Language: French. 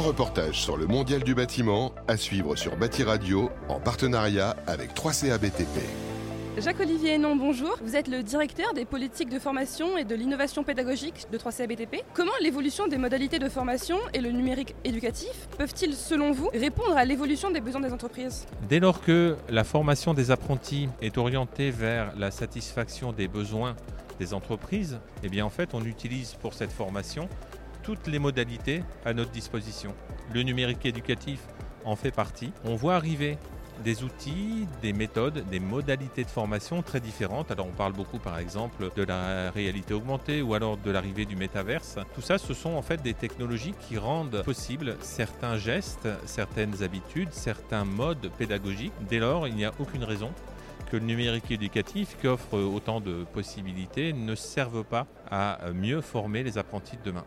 reportage sur le mondial du bâtiment à suivre sur Bâti Radio en partenariat avec 3CA BTP. Jacques-Olivier Hénon, bonjour. Vous êtes le directeur des politiques de formation et de l'innovation pédagogique de 3CA BTP. Comment l'évolution des modalités de formation et le numérique éducatif peuvent-ils, selon vous, répondre à l'évolution des besoins des entreprises? Dès lors que la formation des apprentis est orientée vers la satisfaction des besoins des entreprises, eh bien en fait on utilise pour cette formation toutes les modalités à notre disposition. Le numérique éducatif en fait partie. On voit arriver des outils, des méthodes, des modalités de formation très différentes. Alors on parle beaucoup par exemple de la réalité augmentée ou alors de l'arrivée du métaverse. Tout ça, ce sont en fait des technologies qui rendent possible certains gestes, certaines habitudes, certains modes pédagogiques. Dès lors, il n'y a aucune raison que le numérique éducatif, qui offre autant de possibilités, ne serve pas à mieux former les apprentis de demain.